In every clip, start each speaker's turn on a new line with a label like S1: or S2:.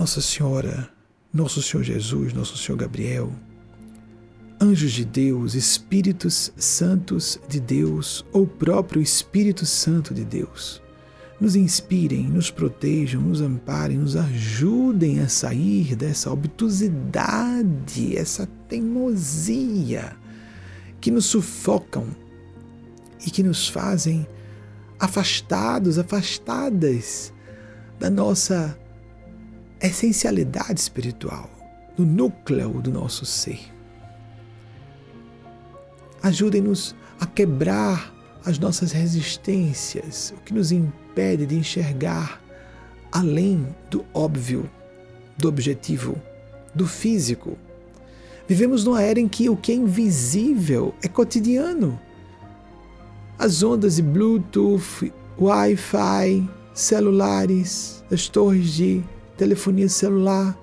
S1: Nossa Senhora, Nosso Senhor Jesus, Nosso Senhor Gabriel, anjos de Deus, Espíritos Santos de Deus ou próprio Espírito Santo de Deus, nos inspirem, nos protejam, nos amparem, nos ajudem a sair dessa obtusidade, essa teimosia que nos sufocam e que nos fazem afastados, afastadas da nossa essencialidade espiritual, do núcleo do nosso ser. Ajudem-nos a quebrar as nossas resistências, o que nos impede de enxergar além do óbvio, do objetivo, do físico. Vivemos numa era em que o que é invisível é cotidiano. As ondas de Bluetooth, Wi-Fi, celulares, as torres de telefonia celular.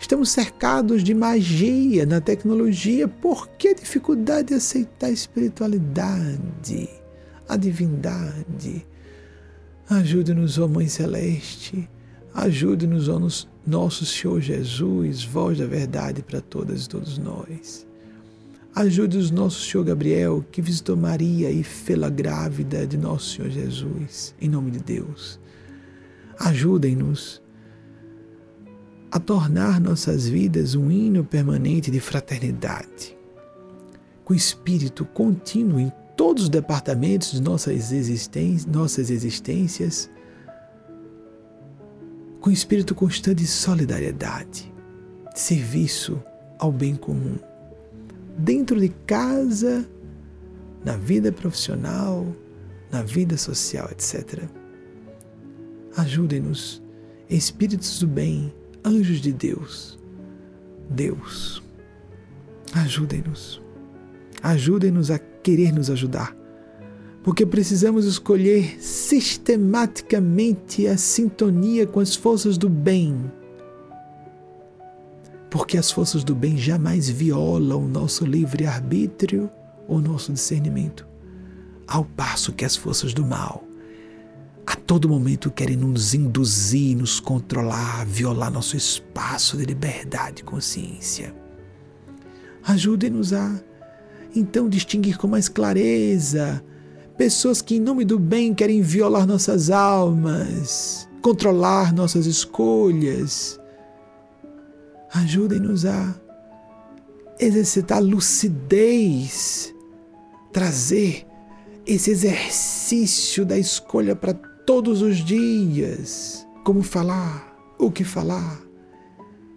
S1: Estamos cercados de magia na tecnologia. Por que dificuldade de aceitar a espiritualidade, a divindade? Ajude-nos, ó Mãe Celeste. Ajude-nos, ó nosso Senhor Jesus, voz da verdade para todas e todos nós. Ajude-nos, nosso Senhor Gabriel, que visitou Maria e fê-la grávida de nosso Senhor Jesus, em nome de Deus. Ajudem-nos a tornar nossas vidas um hino permanente de fraternidade, com espírito contínuo em todos os departamentos de nossas, existências, nossas existências, com espírito constante de solidariedade, de serviço ao bem comum, dentro de casa, na vida profissional, na vida social, etc. Ajudem-nos, espíritos do bem, anjos de Deus. Deus, ajudem-nos. Ajudem-nos a querer nos ajudar. Porque precisamos escolher sistematicamente a sintonia com as forças do bem. Porque as forças do bem jamais violam o nosso livre-arbítrio ou nosso discernimento, ao passo que as forças do mal a todo momento querem nos induzir, nos controlar, violar nosso espaço de liberdade e consciência. Ajude-nos a, então, distinguir com mais clareza pessoas que, em nome do bem, querem violar nossas almas, controlar nossas escolhas. Ajudem-nos a exercitar lucidez, trazer esse exercício da escolha para todos os dias. Como falar, o que falar,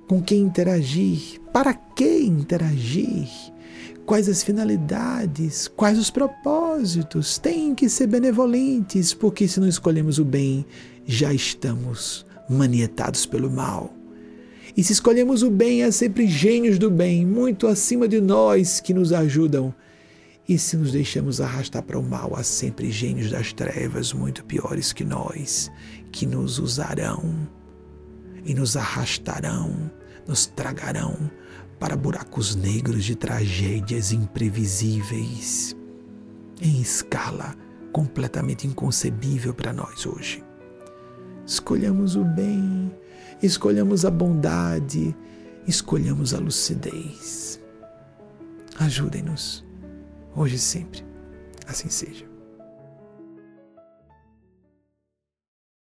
S1: com quem interagir, para que interagir, quais as finalidades, quais os propósitos. Tem que ser benevolentes, porque se não escolhemos o bem, já estamos manietados pelo mal. E se escolhemos o bem, há sempre gênios do bem, muito acima de nós, que nos ajudam e se nos deixamos arrastar para o mal, há sempre gênios das trevas muito piores que nós, que nos usarão e nos arrastarão, nos tragarão para buracos negros de tragédias imprevisíveis, em escala completamente inconcebível para nós hoje. Escolhamos o bem, escolhamos a bondade, escolhamos a lucidez. Ajudem-nos hoje e sempre. Assim seja.